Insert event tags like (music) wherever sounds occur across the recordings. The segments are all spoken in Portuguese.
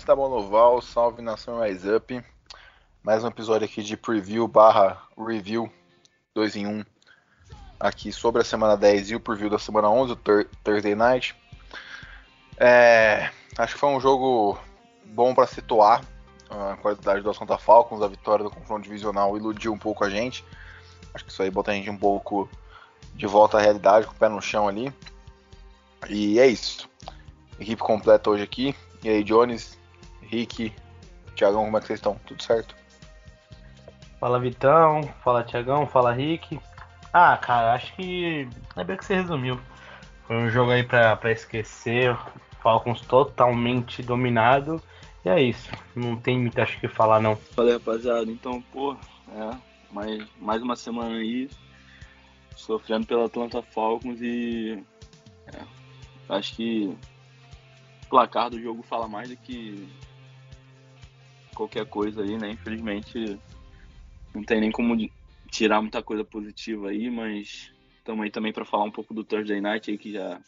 Olá, muito tá bom Noval, salve nação Rise Up. Mais um episódio aqui de preview barra review 2 em 1 aqui sobre a semana 10 e o preview da semana 11, o Thursday Night. É, acho que foi um jogo bom para situar a qualidade do Santa Falcons, a vitória do confronto divisional iludiu um pouco a gente. Acho que isso aí bota a gente um pouco de volta à realidade, com o pé no chão ali. E é isso. Equipe completa hoje aqui. E aí, Jones, Rick, Thiagão, como é que vocês estão? Tudo certo? Fala Vitão, fala Thiagão, fala Rick. Ah, cara, acho que é bem que você resumiu. Foi um jogo aí pra, pra esquecer. Falcons totalmente dominado. E é isso. Não tem muito acho que falar não. Falei, rapaziada. Então, pô, é, mais, mais uma semana aí sofrendo pela Atlanta Falcons e é, acho que o placar do jogo fala mais do que qualquer coisa aí, né? Infelizmente não tem nem como tirar muita coisa positiva aí, mas estamos aí também para falar um pouco do Thursday Night aí que já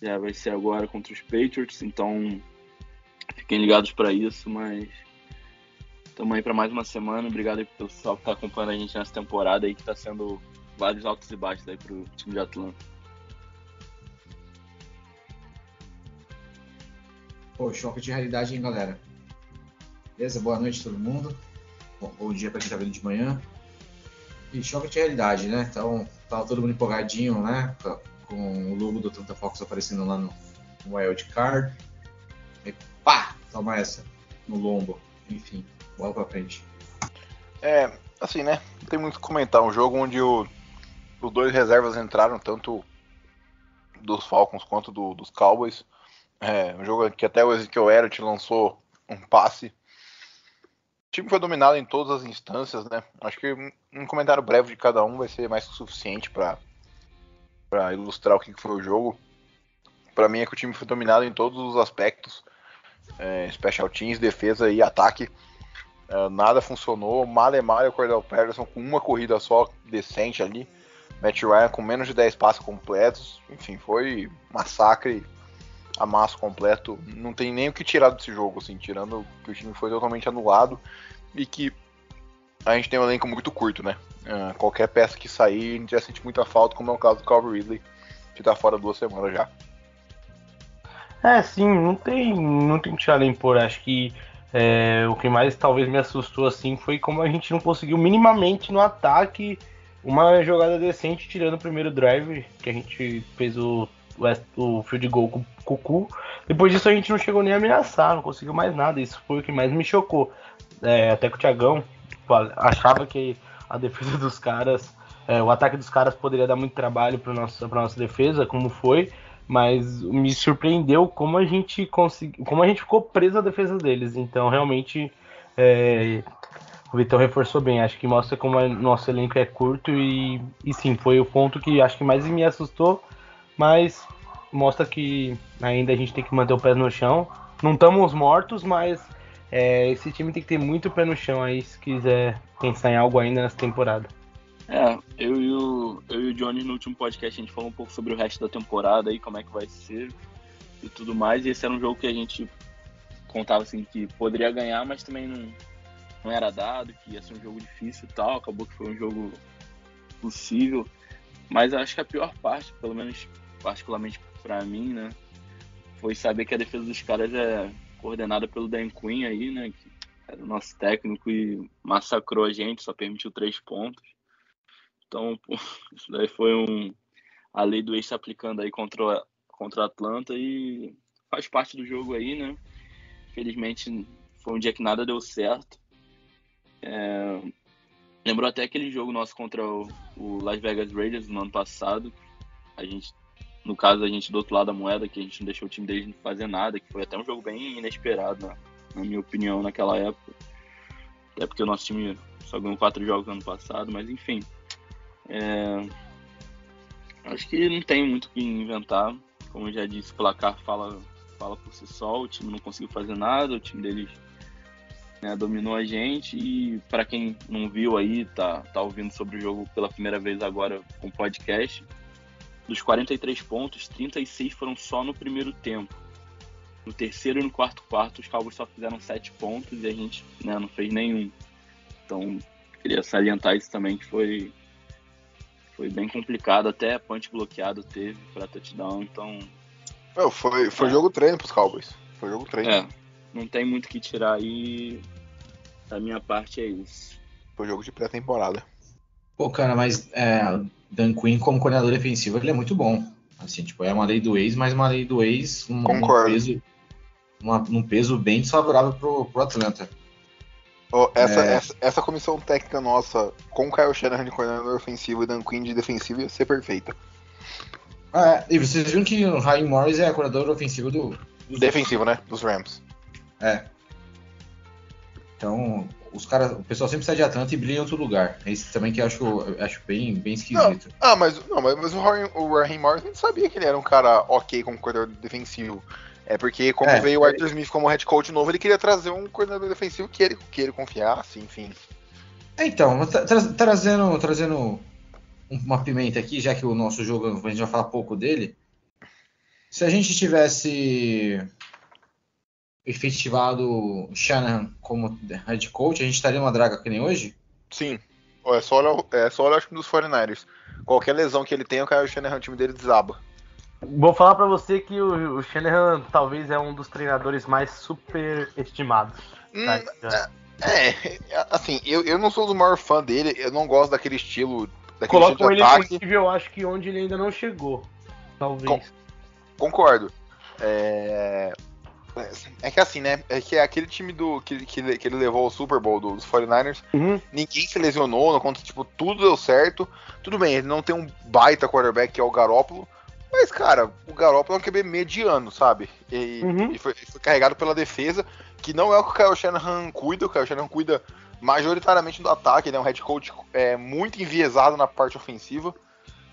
já vai ser agora contra os Patriots, então fiquem ligados para isso, mas estamos aí para mais uma semana. Obrigado aí pelo pessoal que está acompanhando a gente nessa temporada aí que está sendo vários altos e baixos aí pro time de Atlanta. Pô, choque de realidade, hein, galera? Beleza? Boa noite todo mundo. Bom, bom dia para quem tá vendo de manhã. E choque de realidade, né? Então, tava todo mundo empolgadinho, né? Com o logo do Atlanta Fox aparecendo lá no, no Wild Card. E pá! Toma essa. No lombo. Enfim, bola pra frente. É, assim, né? Não tem muito o que comentar. Um jogo onde o, os dois reservas entraram, tanto dos Falcons quanto do, dos Cowboys. É, um jogo que até o Ezekiel Elliott lançou um passe. Time foi dominado em todas as instâncias, né? Acho que um comentário breve de cada um vai ser mais que suficiente para para ilustrar o que foi o jogo. Para mim é que o time foi dominado em todos os aspectos, é, special teams, defesa e ataque. É, nada funcionou. Malemar e o Cordell Patterson com uma corrida só decente ali. Matt Ryan com menos de 10 passos completos. Enfim, foi massacre amasso completo. Não tem nem o que tirar desse jogo, assim, tirando que o time foi totalmente anulado e que a gente tem um elenco muito curto, né? Uh, qualquer peça que sair, a gente já sente muita falta, como é o caso do Calvin Ridley, que tá fora duas semanas já. É, sim, não tem, não tem que por. Acho que é, o que mais talvez me assustou assim foi como a gente não conseguiu minimamente no ataque uma jogada decente tirando o primeiro drive que a gente fez o, o, o field goal com o Cucu. Depois disso a gente não chegou nem a ameaçar, não conseguiu mais nada. Isso foi o que mais me chocou. É, até que o Thiagão achava que a defesa dos caras, é, o ataque dos caras poderia dar muito trabalho para nossa, nossa defesa, como foi mas me surpreendeu como a gente conseguiu, como a gente ficou preso à defesa deles. Então, realmente, é, o Vitão reforçou bem. Acho que mostra como o nosso elenco é curto e, e sim, foi o ponto que acho que mais me assustou, mas mostra que ainda a gente tem que manter o pé no chão. Não estamos mortos, mas é, esse time tem que ter muito pé no chão aí se quiser pensar em algo ainda nessa temporada. É, eu e, o, eu e o Johnny no último podcast a gente falou um pouco sobre o resto da temporada e como é que vai ser e tudo mais. E esse era um jogo que a gente contava assim que poderia ganhar, mas também não, não era dado, que ia ser um jogo difícil e tal. Acabou que foi um jogo possível. Mas acho que a pior parte, pelo menos particularmente para mim, né, foi saber que a defesa dos caras é coordenada pelo Dan Quinn aí, né, que era o nosso técnico e massacrou a gente, só permitiu três pontos. Então, pô, (laughs) isso daí foi um. A lei do ex se aplicando aí contra, contra a Atlanta e faz parte do jogo aí, né? Felizmente foi um dia que nada deu certo. É... Lembrou até aquele jogo nosso contra o, o Las Vegas Raiders no ano passado. A gente no caso a gente do outro lado da moeda, que a gente não deixou o time deles fazer nada, que foi até um jogo bem inesperado, né? na minha opinião, naquela época. Até porque o nosso time só ganhou quatro jogos no ano passado, mas enfim. É... Acho que não tem muito o que inventar. Como eu já disse, o placar fala, fala por si só. O time não conseguiu fazer nada, o time deles né, dominou a gente. E para quem não viu aí, tá, tá ouvindo sobre o jogo pela primeira vez agora com podcast, dos 43 pontos, 36 foram só no primeiro tempo. No terceiro e no quarto quarto, os Cowboys só fizeram 7 pontos e a gente né, não fez nenhum. Então, queria salientar isso também, que foi, foi bem complicado. Até punch bloqueado teve para touchdown, então... Não, foi foi é. jogo treino pros Cowboys. Foi jogo treino. É, não tem muito o que tirar aí. Da minha parte é isso. Foi jogo de pré-temporada. Pô, cara, mas é, Dan Quinn como coordenador defensivo, ele é muito bom. Assim, tipo, é uma lei do ex, mas uma lei do ex um, um peso, uma, um peso bem desfavorável pro, pro Atlanta. Oh, essa, é... essa, essa, comissão técnica nossa, com Kyle Shanahan de coordenador ofensivo e Dan Quinn de defensivo, ia ser perfeita. Ah, é, e vocês viram que o Ryan Morris é coordenador ofensivo do. Defensivo, né? Dos Rams. É. Então, os caras, o pessoal sempre sai de Atlanta e brilha em outro lugar. É isso também que eu acho, eu acho bem, bem esquisito. Não, ah, mas, não, mas, o, Ryan, o Raheem Morris gente sabia que ele era um cara ok como coordenador defensivo. É porque, como é, veio o Arthur Smith como head coach novo, ele queria trazer um coordenador defensivo que ele, que ele confiasse, enfim. É, então, tra trazendo, trazendo uma pimenta aqui, já que o nosso jogo, a gente vai falar pouco dele. Se a gente tivesse efetivado Shanahan como head coach, a gente estaria numa draga que nem hoje? Sim. É só olhar, é só olhar dos 49ers. Qualquer lesão que ele tenha, o Kyle Shanahan, o time dele desaba. Vou falar para você que o, o Shanahan talvez é um dos treinadores mais superestimados. Hum, tá? é, é, assim, eu, eu não sou o maior fã dele, eu não gosto daquele estilo. Daquele Colocam ele ataque. no nível, eu acho que onde ele ainda não chegou. Talvez. Com, concordo. É, é que assim, né? É que é aquele time do que, que, que ele levou ao Super Bowl dos 49ers, uhum. ninguém se lesionou, não conta, tipo, tudo deu certo. Tudo bem, ele não tem um baita quarterback que é o Garópolo, mas, cara, o Garoppolo é um QB mediano, sabe? E, uhum. e foi, foi, carregado pela defesa, que não é o que o Kyle Shanahan cuida. O Kyle Shanahan cuida majoritariamente do ataque. Ele é um head coach é, muito enviesado na parte ofensiva.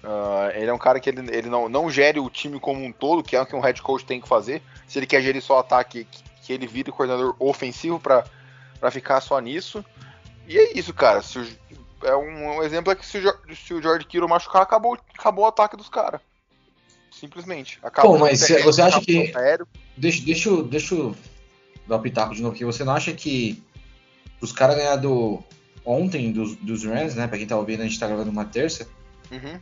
Uh, ele é um cara que ele, ele não, não gere o time como um todo, que é o que um head coach tem que fazer. Se ele quer gerir só ataque, que, que ele vira o coordenador ofensivo para ficar só nisso. E é isso, cara. Se o, é um, um, exemplo é que se o, se o George Kittle machucar, acabou, acabou o ataque dos caras. Simplesmente. Acabou Pô, mas você, você acha que. Deixa, deixa, eu, deixa eu dar o pitaco de novo aqui. Você não acha que os caras ganharam ontem dos, dos Rams, né? Pra quem tá ouvindo, a gente tá gravando uma terça. Uhum.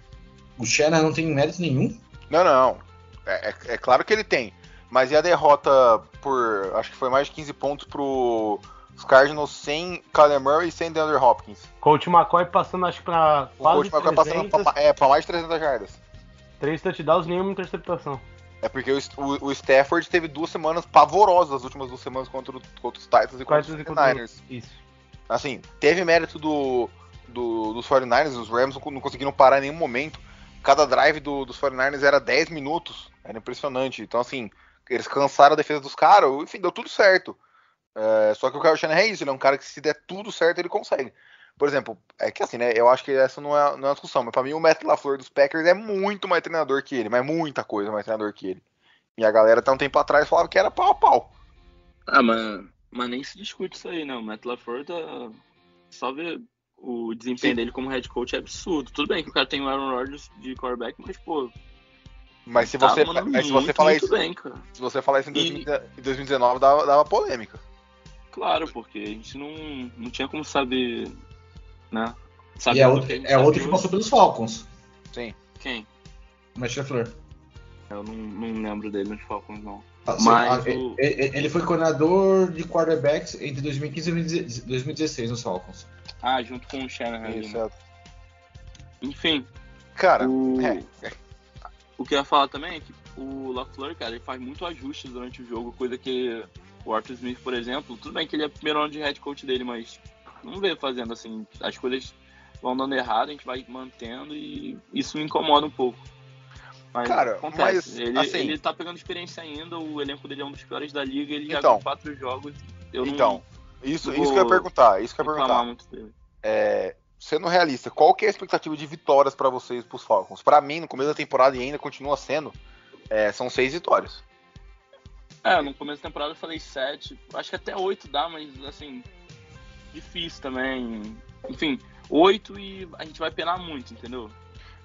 O Shannon não tem mérito nenhum? Não, não. É, é, é, claro que ele tem. Mas e a derrota por. Acho que foi mais de 15 pontos pro. Os Cardinals sem Kyler Murray e sem DeAndre Hopkins. Coach McCoy passando, acho que pra. O Coach McCoy passando pra, é, pra mais de 300 jardas. Três touchdowns, nenhuma interceptação. É porque o, o, o, Stafford teve duas semanas pavorosas, as últimas duas semanas contra, contra os Titans e contra os 49ers. Isso. Assim, teve mérito do, do, dos 49ers, os Rams não, não conseguiram parar em nenhum momento. Cada drive do, dos 49ers era 10 minutos, era impressionante. Então, assim, eles cansaram a defesa dos caras, enfim, deu tudo certo. É, só que o Kyle Shanahan é isso, ele é um cara que se der tudo certo, ele consegue. Por exemplo, é que assim, né? Eu acho que essa não é, não é uma discussão, mas pra mim o Matt LaFleur dos Packers é muito mais treinador que ele, mas muita coisa mais treinador que ele. E a galera até um tempo atrás falava que era pau a pau. Ah, mas, mas nem se discute isso aí, não. O Matt LaFleur tá. Ver o desempenho Sim. dele como head coach é absurdo. Tudo bem que o cara tem o Aaron Rodgers de quarterback, mas, pô. Mas se você, tá mas se você falar isso. Bem, se você falar isso em e... 2019, dava, dava polêmica. Claro, porque a gente não, não tinha como saber né? Sabe e é, outro, que, é outro que passou pelos Falcons. Sim. Quem? Matt LaFleur. Eu não, não lembro dele nos Falcons, não. Mas o... ele foi coordenador de quarterbacks entre 2015 e 2016 nos Falcons. Ah, junto com o Shanahan. Isso, né? Enfim. Cara, o... É, é. o que eu ia falar também é que o LaFleur, cara, ele faz muito ajustes durante o jogo, coisa que o Arthur Smith, por exemplo, tudo bem que ele é o primeiro ano de head coach dele, mas não vê fazendo assim. As coisas vão dando errado, a gente vai mantendo e isso me incomoda um pouco. Mas Cara, acontece. mas, ele, assim- ele tá pegando experiência ainda, o elenco dele é um dos piores da liga, ele já Então. ganhou quatro jogos. Então, isso, isso que eu ia perguntar, isso que eu ia perguntar. muito dele. É, sendo realista, qual que é a expectativa de vitórias pra vocês, pros Falcons? Pra mim, no começo da temporada e ainda continua sendo, é, são seis vitórias. É, no começo da temporada eu falei sete, acho que até oito dá, mas assim, difícil também. Enfim, oito e a gente vai penar muito, entendeu?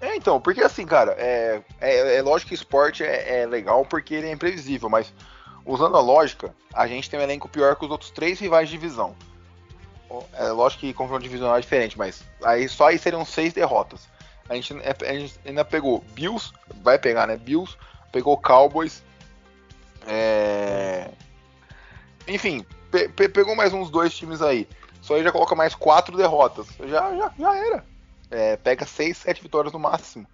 É, então, porque assim, cara, é, é, é lógico que esporte é, é legal porque ele é imprevisível, mas usando a lógica, a gente tem um elenco pior que os outros três rivais de divisão. É lógico que confronto divisional é diferente, mas aí só aí seriam seis derrotas. A gente, a gente ainda pegou Bills, vai pegar, né? Bills, pegou Cowboys. é, Enfim, pe- pe- pegou mais uns dois times aí. Só aí já coloca mais quatro derrotas. Já, já, já era. É, pega seis, sete vitórias no máximo.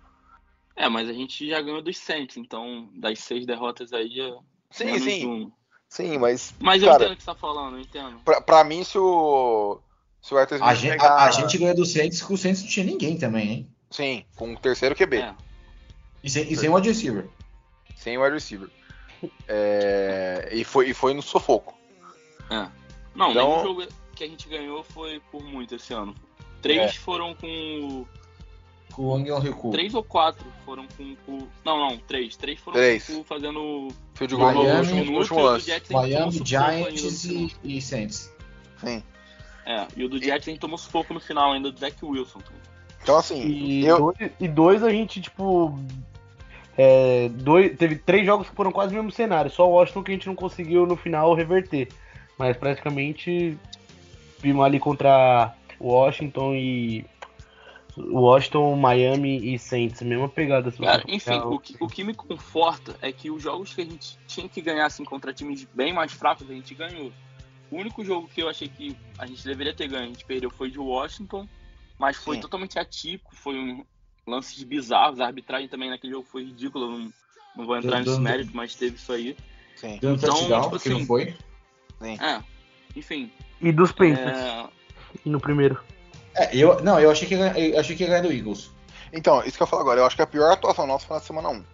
É, mas a gente já ganhou dos Saints, então das seis derrotas aí já. Sim, menos sim. um. Sim, mas. Mas eu cara, entendo o que você tá falando, eu entendo. pra, pra mim, se o. Se o Arthur Smith A gente, pegar. a, a gente ganhou do Saints que o Saints não tinha ninguém também, hein? Sim, com o terceiro QB. É. E sem, e sem o wide receiver. Sem o wide receiver. É, e, foi, e foi no sufoco. É. Não, Então- nenhum jogo que a gente ganhou foi por muito esse ano. Três É. foram com. Com o Angel Recu. Três ou quatro foram com. com- Não, não, três. Três foram Três. com, fazendo. Field goal no Miami, último, no último e o lance. Miami, Giants e, e Saints. Sim. É, e o do Jets a gente tomou sufoco no final ainda do Zach Wilson. Então, assim, E, eu. dois, e dois a gente, tipo. é, dois, teve três jogos que foram quase o mesmo cenário. Só o Washington que a gente não conseguiu no final reverter. Mas praticamente vimos ali contra Washington e. Washington, Miami e Saints. Mesma pegada. Cara, enfim, o que, o que me conforta é que os jogos que a gente tinha que ganhar assim, contra times bem mais fracos, a gente ganhou. O único jogo que eu achei que a gente deveria ter ganho, a gente perdeu, foi de Washington, mas foi Sim. totalmente atípico, foi um lances bizarros, a arbitragem também naquele jogo foi ridícula, não, não vou entrar nesse mérito, mas teve isso aí. Sim. Deu um Então, touchdown, tipo que não assim, foi. É, enfim. E dos Panthers é, no primeiro. É, eu, não, eu achei que ia, ganhar- eu achei que ia ganhar do Eagles. Então, isso que eu falo agora. Eu acho que a pior atuação nossa foi na semana 1.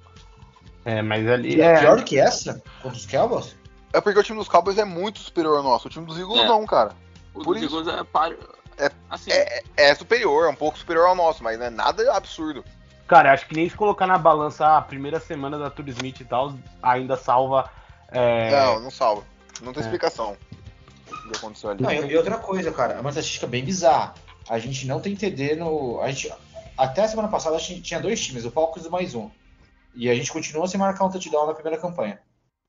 É, mas ali. E é É, pior do que essa? Contra os Cowboys? É porque o time dos Cowboys é muito superior ao nosso. O time dos Eagles É. não, cara. o Por dos isso. Eagles é páreo. É- assim, É, é superior, é um pouco superior ao nosso, mas não é nada absurdo. Cara, acho que nem se colocar na balança a primeira semana da Tour Smith e tal, ainda salva. é, Não, não salva. Não tem É. explicação que aconteceu ali. Não, e outra coisa, cara, é uma estatística bem bizarra. A gente não tem TD no. A gente, até a semana passada a gente tinha dois times, o Falcons e mais um. E a gente continua sem marcar um touchdown na primeira campanha.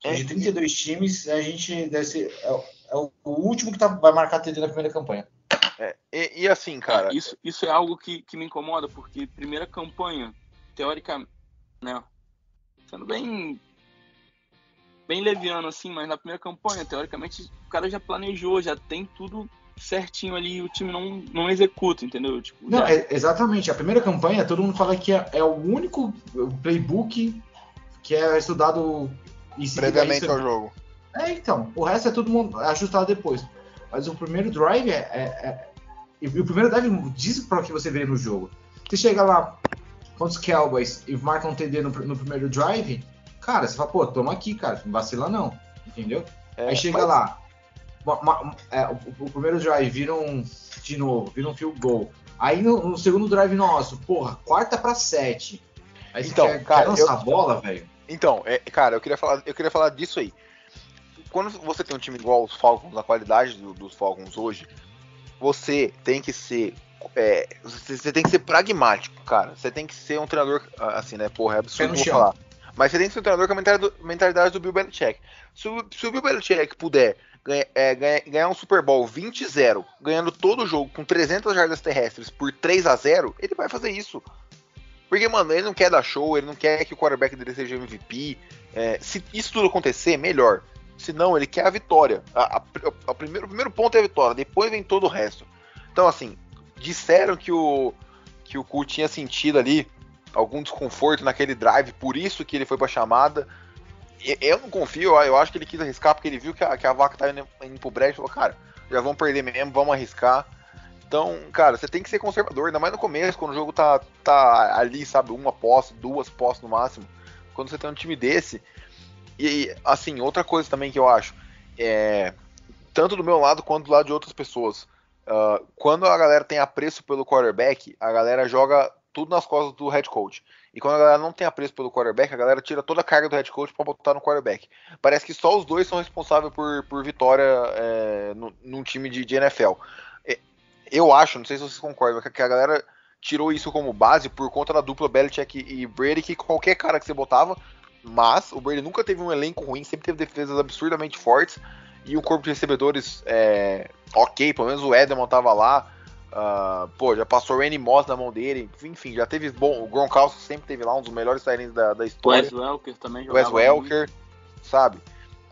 É. De 32 times, a gente deve ser. É, o- é o o último que tá- vai marcar TD na primeira campanha. É, e, e assim, cara. É, isso, isso é algo que, que me incomoda, porque primeira campanha, teoricamente, né? Sendo bem. Bem leviano assim, mas na primeira campanha, teoricamente, o cara já planejou, já tem tudo certinho ali e o time não, não executa, entendeu? Tipo, Não, já- é- exatamente. A primeira campanha, todo mundo fala que é, é o único playbook que é estudado e previamente ao jogo. É, então. O resto é todo mundo ajustado depois. Mas o primeiro drive é. é- é- e o primeiro drive diz para que você vê no jogo. Você chega lá contra os Cowboys e marca um TD no, no primeiro drive, cara, você fala, pô, toma aqui, cara, não vacila não. Entendeu? É, Aí chega mas- lá. ma- ma- é, o, o primeiro drive vira um. De novo, vira um field goal. Aí no, no segundo drive nosso, porra, quarta pra sete. Aí você Então, quer, cara, quer eu- a bola, velho? Então, é, cara, eu queria, falar, eu queria falar disso aí. Quando você tem um time igual os Falcons, a qualidade do- dos Falcons hoje, você tem que ser. é, você, tem que ser pragmático, cara. Você tem que ser um treinador. Assim, né? Porra, é absurdo falar. Mas você tem que ser um treinador com a mentalidade do, Bill Belichick. Se o, se o Bill Belichick puder ganha- é, ganha- ganhar um Super Bowl 20-0, ganhando todo o jogo com 300 jardas terrestres por 3 a 0 ele vai fazer isso. Porque, mano, ele não quer dar show, ele não quer que o quarterback dele seja MVP. É, se isso tudo acontecer, melhor. Se não, ele quer a vitória. A, a- a primeiro, o primeiro ponto é a vitória, depois vem todo o resto. Então, assim, disseram que o, que o tinha sentido ali algum desconforto naquele drive, por isso que ele foi pra chamada. E- Eu não confio, eu acho que ele quis arriscar porque ele viu que a, que a vaca tava indo, indo pro break e falou, cara, já vamos perder mesmo, vamos arriscar. Então, cara, você tem que ser conservador, ainda mais no começo, quando o jogo tá, tá ali, sabe, uma posse, duas posses no máximo. quando você tem um time desse. E, assim, outra coisa também que eu acho, é, tanto do meu lado quanto do lado de outras pessoas, uh, quando a galera tem apreço pelo quarterback, a galera joga tudo nas costas do head coach. E quando a galera não tem apreço pelo quarterback, a galera tira toda a carga do head coach para botar no quarterback. Parece que só os dois são responsáveis por, por vitória é, no, num time de, de NFL. É, eu acho, não sei se vocês concordam, que a galera tirou isso como base por conta da dupla Belichick e Brady, que qualquer cara que você botava, mas o Brady nunca teve um elenco ruim, sempre teve defesas absurdamente fortes e o corpo de recebedores é, ok, pelo menos o Edelman tava lá. Uh, pô, já passou o Randy Moss na mão dele. Enfim, já teve. Bom, o Gronkowski sempre teve lá um dos melhores times da, da história. Wes Welker também jogava. Wes Welker, sabe?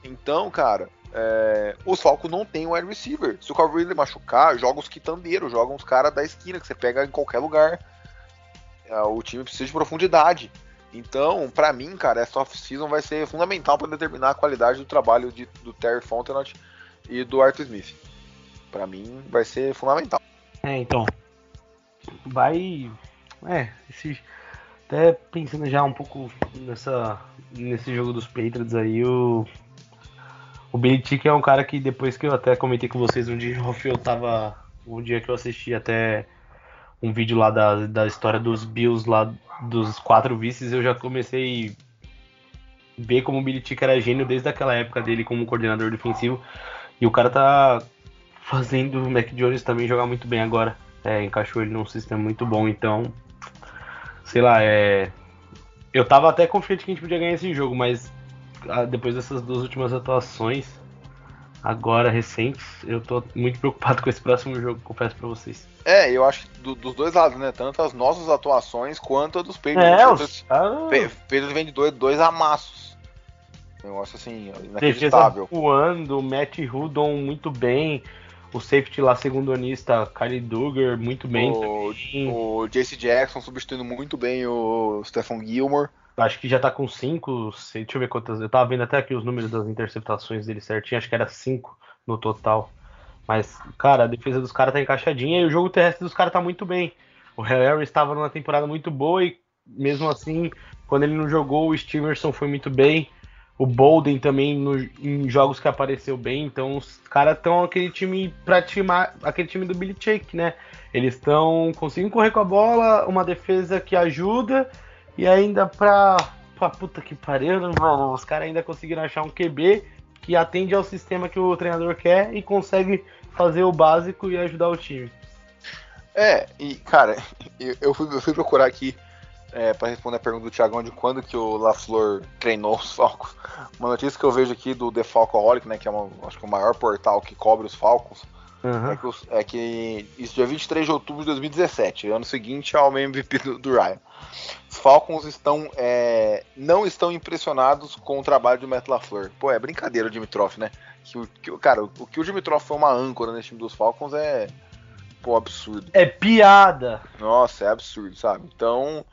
Então, cara, é, os Falcons não tem um wide receiver. Se o Calvary machucar, joga os quitandeiros, joga uns caras da esquina que você pega em qualquer lugar. É, o time precisa de profundidade. Então, para mim, cara, essa off-season vai ser fundamental para determinar a qualidade do trabalho de, do Terry Fontenot e do Arthur Smith. Para mim, vai ser fundamental. É, então. Vai. É, esse. Até pensando já um pouco nessa, nesse jogo dos Patriots aí, o. O Belichick é um cara que depois que eu até comentei com vocês um dia, eu tava. Um dia que eu assisti até um vídeo lá da, da história dos Bills lá dos quatro vices, eu já comecei a ver como o Belichick era gênio desde aquela época dele como coordenador defensivo. E o cara tá fazendo o Mac Jones também jogar muito bem agora. É, encaixou ele num sistema muito bom, então. Sei lá, é. Eu tava até confiante que a gente podia ganhar esse jogo, mas ah, depois dessas duas últimas atuações, agora recentes, eu tô muito preocupado (laughs) com esse próximo jogo, confesso pra vocês. É, eu acho que do, dos dois lados, né? Tanto as nossas atuações quanto a dos Patriots. É, os... Patriots vem de dois, dois amassos. Eu acho assim, inacreditável. Defesa voando, Matt Hudon muito bem. O safety lá, segundo anista, Kylie Duggar, muito bem. O, o JC Jackson substituindo muito bem o Stephen Gilmore. Acho que já tá com 5, deixa eu ver quantas. Eu tava vendo até aqui os números das interceptações dele certinho, acho que era 5 no total. Mas, cara, a defesa dos caras tá encaixadinha e o jogo terrestre dos caras tá muito bem. O Harry estava numa temporada muito boa e, mesmo assim, quando ele não jogou, o Stevenson foi muito bem o Bolden também no, em jogos que apareceu bem. Então os caras estão aquele time para timar, aquele time do Billy Shake, né? Eles estão conseguindo correr com a bola, uma defesa que ajuda e ainda pra, pra puta que pariu, né, mano, os caras ainda conseguiram achar um QB que atende ao sistema que o treinador quer e consegue fazer o básico e ajudar o time. É, e cara, (laughs) eu fui, eu fui procurar aqui é, para responder a pergunta do Thiagão de quando que o LaFleur treinou os Falcons. Uma notícia que eu vejo aqui do The Falcoholic, né, que é uma, acho que o maior portal que cobre os Falcons, uhum. é, que os, é, que isso dia 23 de outubro de 2017, ano seguinte ao MVP do, do Ryan. Os Falcons estão é, não estão impressionados com o trabalho do Matt LaFleur. Pô, é brincadeira o Dimitrov, né? Que, que, cara, o, o que o Dimitrov foi uma âncora nesse time dos Falcons é pô, absurdo. É piada. Nossa, é absurdo, sabe? Então,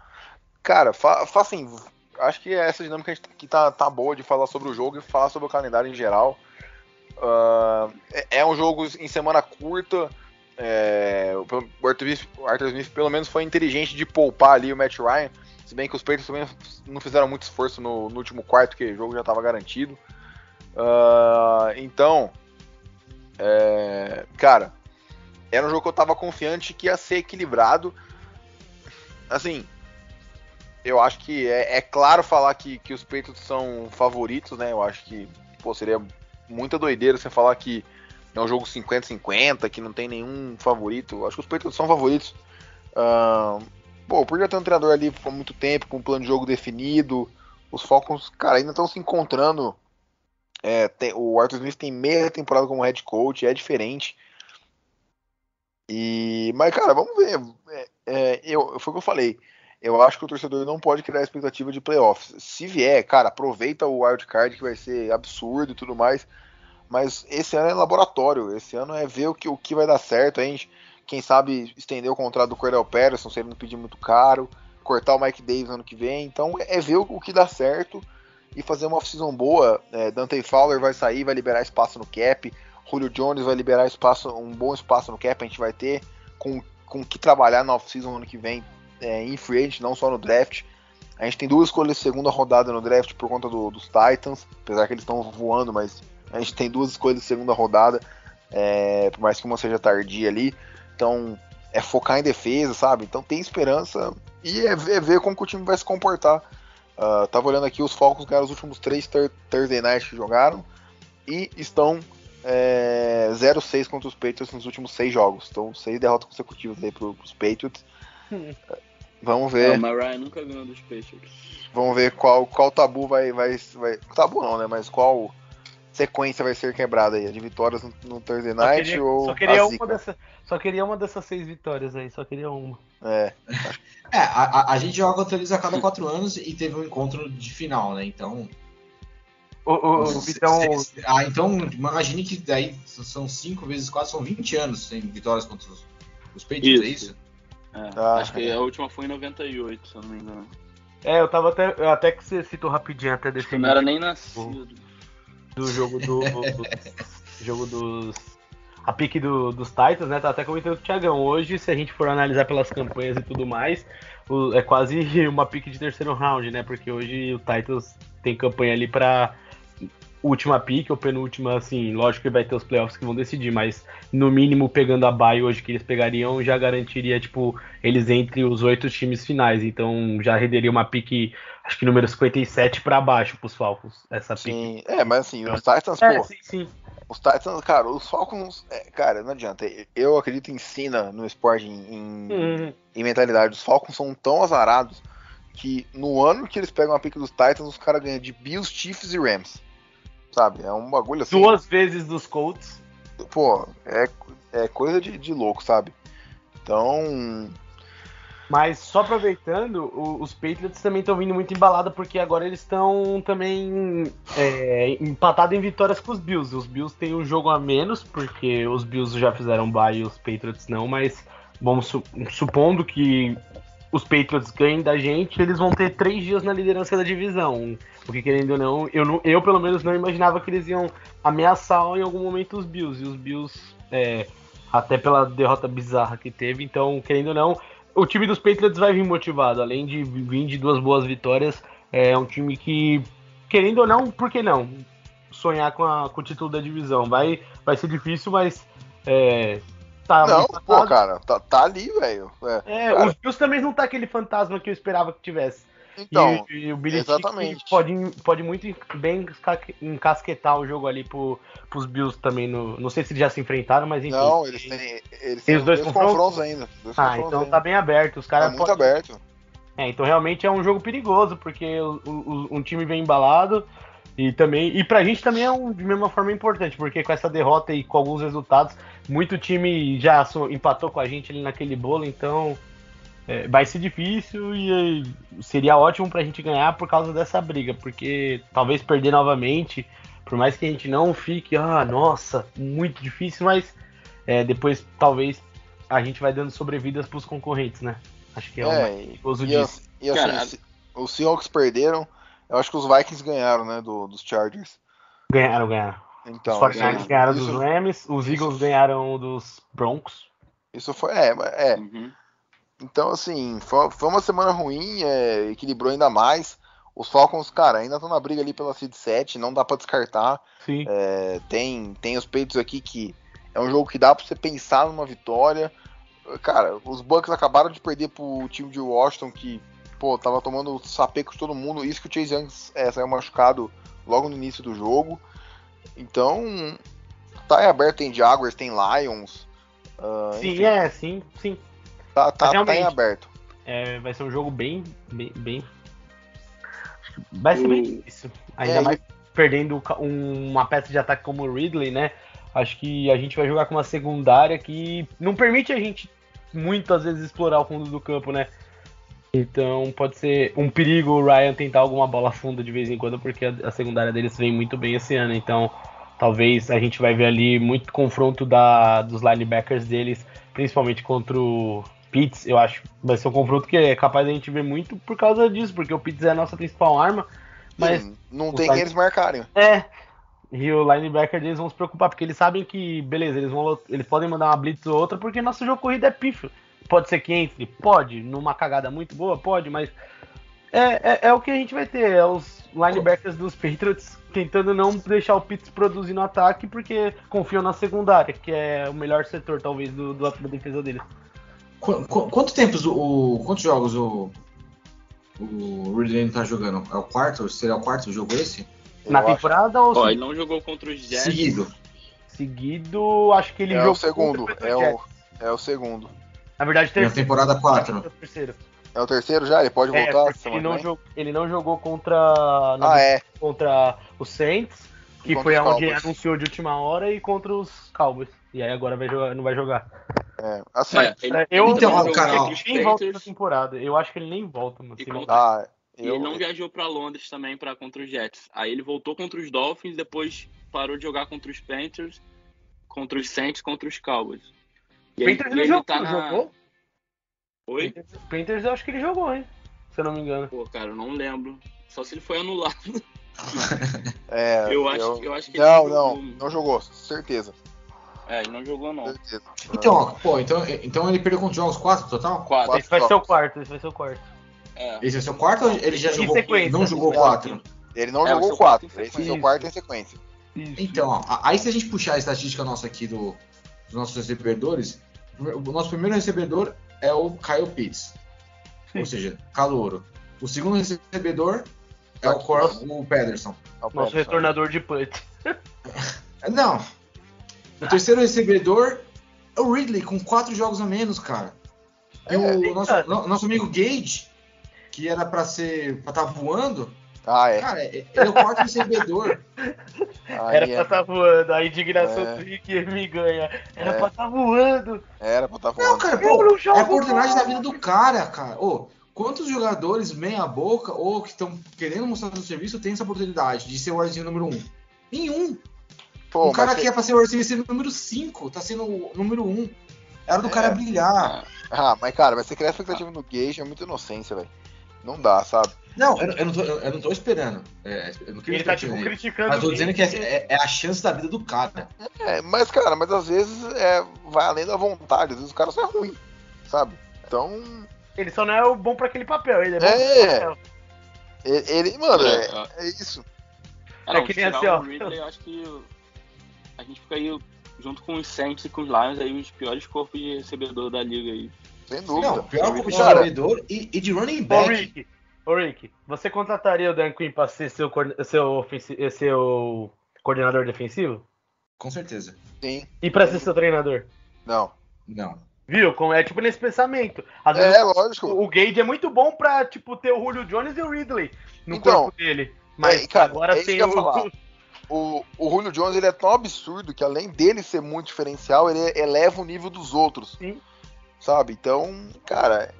Cara, fa, fa assim, acho que essa dinâmica que tá, tá boa de falar sobre o jogo e falar sobre o calendário em geral. Uh, é, é, um jogo em semana curta. É, o, Arthur Smith, Arthur Smith pelo menos foi inteligente de poupar ali o Matt Ryan. Se bem que os Patriots também não fizeram muito esforço no, no último quarto, que o jogo já estava garantido. Uh, então, é, cara, era um jogo que eu estava confiante que ia ser equilibrado. Assim, eu acho que é, é, claro falar que, que os Patriots são favoritos, né? Eu acho que pô, seria muita doideira você falar que é um jogo 50-50, que não tem nenhum favorito. Eu acho que os Patriots são favoritos. Uh, pô, por já ter um treinador ali por muito tempo, com um plano de jogo definido, os Falcons, cara, ainda estão se encontrando. É, tem, o Arthur Smith tem meia temporada como head coach, é diferente. E, mas, cara, vamos ver. É, é, eu, foi o que eu falei eu acho que o torcedor não pode criar expectativa de playoffs. Se vier, cara, aproveita o wild card que vai ser absurdo e tudo mais. Mas esse ano é laboratório. Esse ano é ver o que, o que vai dar certo. A gente, quem sabe, estender o contrato do Cordell Patterson se ele não pedir muito caro. Cortar o Mike Davis ano que vem. Então é ver o, o que dá certo e fazer uma off-season boa. É, Dante Fowler vai sair, vai liberar espaço no cap. Julio Jones vai liberar espaço, um bom espaço no cap. A gente vai ter com, com que trabalhar na off-season ano que vem é, em free agent, não só no draft. A gente tem duas escolhas de segunda rodada no draft por conta do- dos Titans, apesar que eles estão voando, mas a gente tem duas escolhas de segunda rodada, é, por mais que uma seja tardia ali. Então é focar em defesa, sabe? Então tem esperança e é é ver como o time vai se comportar. Ah, tava olhando aqui, os Falcons ganharam os últimos três Thur- Thursday Night que jogaram e estão é, 0-6 contra os Patriots nos últimos seis jogos. Então, seis derrotas consecutivas aí pro, pros Patriots. (laughs) Hum. Vamos É, ver, o Mariah nunca ganhou dos Patriots. vamos ver qual, qual tabu vai, vai, vai. Tabu não, né? Mas qual sequência vai ser quebrada aí? A de vitórias no, no Thursday Só Night queria, ou só queria a uma dessa, só queria uma dessas seis vitórias aí, só queria uma. É, É, a, a- gente joga contra eles a cada quatro (laughs) anos e teve um encontro de final, né? Então. O, o, o Vitão, ah, então imagine que daí são cinco vezes quatro, são 20 anos sem vitórias contra os, os Patriots, é Isso. É, Ah, acho que a última foi em 98, se eu não me engano. é, eu tava até, eu até que você citou rapidinho até desse Eu não era nem nascido. do jogo do, jogo dos a pique do- dos Titans, né? Tá até comentando com o Thiagão. Hoje, se a gente for analisar pelas campanhas e tudo mais, o- é quase (laughs) uma pique de terceiro round, né? Porque hoje o Titans tem campanha ali pra última pique ou penúltima, assim, lógico que vai ter os playoffs que vão decidir, mas no mínimo pegando a bye hoje que eles pegariam, já garantiria, tipo, eles entre os oito times finais. Então já renderia uma pique, acho que número 57 pra baixo pros Falcons, essa pique. sim. É, mas assim, os Titans, É, pô, sim, sim. os Titans, cara, os Falcons, é, cara, não adianta. Eu acredito em Sina no esporte, em, Uhum. em mentalidade. Os Falcons são tão azarados que no ano que eles pegam a pique dos Titans, os caras ganham de Bills, Chiefs e Rams. Sabe? É um bagulho assim. Duas vezes dos Colts. Pô, é, é coisa de, de louco, sabe? Então. Mas só aproveitando, os Patriots também estão vindo muito embalada porque agora eles estão também é, empatados em vitórias com os Bills. Os Bills têm um jogo a menos, porque os Bills já fizeram bye e os Patriots não, mas vamos su- supondo que os Patriots ganhem da gente, eles vão ter três dias na liderança da divisão. Porque querendo ou não, eu, não, eu pelo menos não imaginava que eles iam ameaçar em algum momento os Bills. E os Bills, é, até pela derrota bizarra que teve, então, querendo ou não, o time dos Patriots vai vir motivado. Além de vir de duas boas vitórias, é um time que, querendo ou não, por que não? Sonhar com, a- com o título da divisão. Vai, vai ser difícil, mas. É, tá não, pô, cara, tá, tá ali, velho. É. É, os Bills também não tá aquele fantasma que eu esperava que tivesse. Então, e, e o Billy exatamente. pode, pode muito bem encasquetar o jogo ali pro, pros Bills também. No, não sei se eles já se enfrentaram, mas enfim. não, eles têm. Eles Tem os dois confrontos? ainda. Dois Ah, confrontos então ainda. tá bem aberto. Os Tá caras muito podem- aberto. É, então realmente é um jogo perigoso, porque o, o- um time bem embalado e também. E pra gente também é um, de mesma forma importante, porque com essa derrota e com alguns resultados, muito time já empatou com a gente ali naquele bolo, então é, vai ser difícil e seria ótimo pra gente ganhar por causa dessa briga, porque talvez perder novamente, por mais que a gente não fique, ah, nossa, muito difícil, mas é, depois talvez a gente vai dando sobrevidas pros concorrentes, né? Acho que é, o mais É, perigoso e, disso. e assim, Cara, os Seahawks perderam. Eu acho que os Vikings ganharam, né? Do, dos Chargers. Ganharam, ganharam. Então, os 49ers isso- ganharam isso, dos Rams, os Eagles ganharam dos Broncos. isso foi. É, é, Uhum. Então, assim, foi, foi uma semana ruim, é, equilibrou ainda mais. Os Falcons, cara, ainda estão na briga ali pela Seed 7, não dá pra descartar. Sim. É, tem, tem os peitos aqui que é um jogo que dá pra você pensar numa vitória. Cara, os Bucks acabaram de perder pro time de Washington, que, pô, tava tomando sapeco de todo mundo. Isso que o Chase Young é, saiu machucado logo no início do jogo. Então, tá aberto, tem Jaguars, tem Lions. ah, sim, enfim, é, sim, sim. Tá, tá, tá em aberto. É, vai ser um jogo bem. bem, bem- Vai ser bem difícil. Ainda É, mais perdendo um- uma peça de ataque como o Ridley, né? Acho que a gente vai jogar com uma secundária que não permite a gente muitas vezes explorar o fundo do campo, né? Então pode ser um perigo o Ryan tentar alguma bola funda de vez em quando, porque a, a secundária deles vem muito bem esse ano. Então talvez a gente vai ver ali muito confronto da, dos linebackers deles, principalmente contra o Pitts. Eu acho vai ser um confronto que é capaz da gente ver muito por causa disso, porque o Pitts é a nossa principal arma. Mas Sim, não tem quem eles marcarem. é. E o linebacker deles vão se preocupar, porque eles sabem que, beleza, eles vão eles podem mandar uma blitz ou outra, porque nosso jogo corrido é pífio. Pode ser que entre? Pode. Numa cagada muito boa? Pode, mas É, é, é o que a gente vai ter, é os linebackers dos Patriots tentando não deixar o Pitts produzir no ataque porque confiam na secundária, que é o melhor setor, talvez, do, do da defesa deles. Qu- qu- quanto tempos o, o- Quantos jogos o. O Ridley tá jogando? É o quarto? Seria o quarto jogo esse? Na Eu acho- temporada ou Ó, se- ele não jogou contra os Jets. Seguido. seguido, acho que ele É jogou o segundo, é o o, Jets. é o segundo. Na verdade, Na terceiro. temporada 4. terceiro. É o terceiro já? Ele pode É, voltar? ele não, jogou, ele não jogou contra, na- Ah, é. contra o Saints, que Contra foi onde anunciou de última hora, e contra os Cowboys. E aí agora vai jogar, não vai jogar. é. Assim, É, ele, Eu- ele ó, contra os Nem volta na Panthers, temporada. Eu acho que ele nem volta, mano. E contra- ah, E eu, ele não viajou pra Londres também para contra os Jets. Aí ele voltou contra os Dolphins, depois parou de jogar contra os Panthers, contra os Saints, contra os Cowboys. E Panthers ele ele jogou, tá na- jogou? Oi? Panthers, Panthers eu acho que ele jogou, hein? Se eu não me engano. Pô, cara, eu não lembro. Só se ele foi anulado. (laughs) é, Eu acho, eu acho que Não, ele não, jogou. não jogou, certeza. É, ele não jogou não. Então, ó, pô, então, então ele perdeu quantos jogos? 4 total? Quatro. Esse vai ser o quarto, esse vai ser o quarto. É. Esse é o seu quarto ou ele já Em jogou? sequência. Não jogou 4? Ele não É, o jogou quatro. Esse é o seu sequência. quarto em sequência. Isso. Então, ó, aí se a gente puxar a estatística nossa aqui do, dos nossos recebedores, o nosso primeiro recebedor é o Kyle Pitts. Sim. Ou seja, calouro. O segundo recebedor é o, Cor o Pederson. É o Nosso Pederson. retornador de punt. (laughs) Não. O terceiro recebedor é o Ridley, com quatro jogos a menos, cara. E É, o cara. nosso, no- nosso amigo Gage, que era pra ser. pra estar voando, Ah, é. cara, ele é o quarto recebedor. (laughs) Aí Era é. pra estar voando. A indignação É. do Rick me ganha. Era É. pra estar voando. Era pra estar Não, falando. cara, Eu pô, não jogo é a oportunidade da vida do cara, cara. Ô, quantos jogadores meia boca ou que estão querendo mostrar seu serviço têm essa oportunidade de ser o wide número um? Nenhum. Pô, um cara mas que é pra ser o receiver número 5, tá sendo o número 1. Um. Era do É. cara brilhar. Ah, mas cara, mas você criar expectativa no Gage é muita inocência, velho. Não dá, sabe? Não, eu, eu não, tô, eu, eu não tô esperando. É, eu não queria Ele tá, tipo, criticando Mas tô o dizendo que é, é- é a chance da vida do cara. É, mas, cara, mas às vezes é, vai além da vontade, às vezes o cara só é ruim, sabe? Então, Ele só não é o bom pra aquele papel. Ele é bom É. pra aquele papel. ele, ele- mano, É, é, é isso. Ah, É que nem assim, ó. o Ridley, eu acho que a gente fica aí junto com os Saints e com os Lions aí os piores corpos de recebedor da liga aí. Sem dúvida. Não, pior como de jogador e, e de running Ô, back. Rick. Ô, Rick. Você contrataria o Dan Quinn pra ser seu, seu, ofensi- seu coordenador defensivo? Com certeza. Sim. E pra ser seu treinador? Não. Não. Viu? Como é tipo nesse pensamento. Às vezes É, lógico. o Gage é muito bom pra, tipo, ter o Julio Jones e o Ridley no Então, corpo dele. Mas é, cara, agora é tem o. O, o Julio Jones ele é tão absurdo que além dele ser muito diferencial, ele eleva o nível dos outros. Sim. Sabe? Então, cara,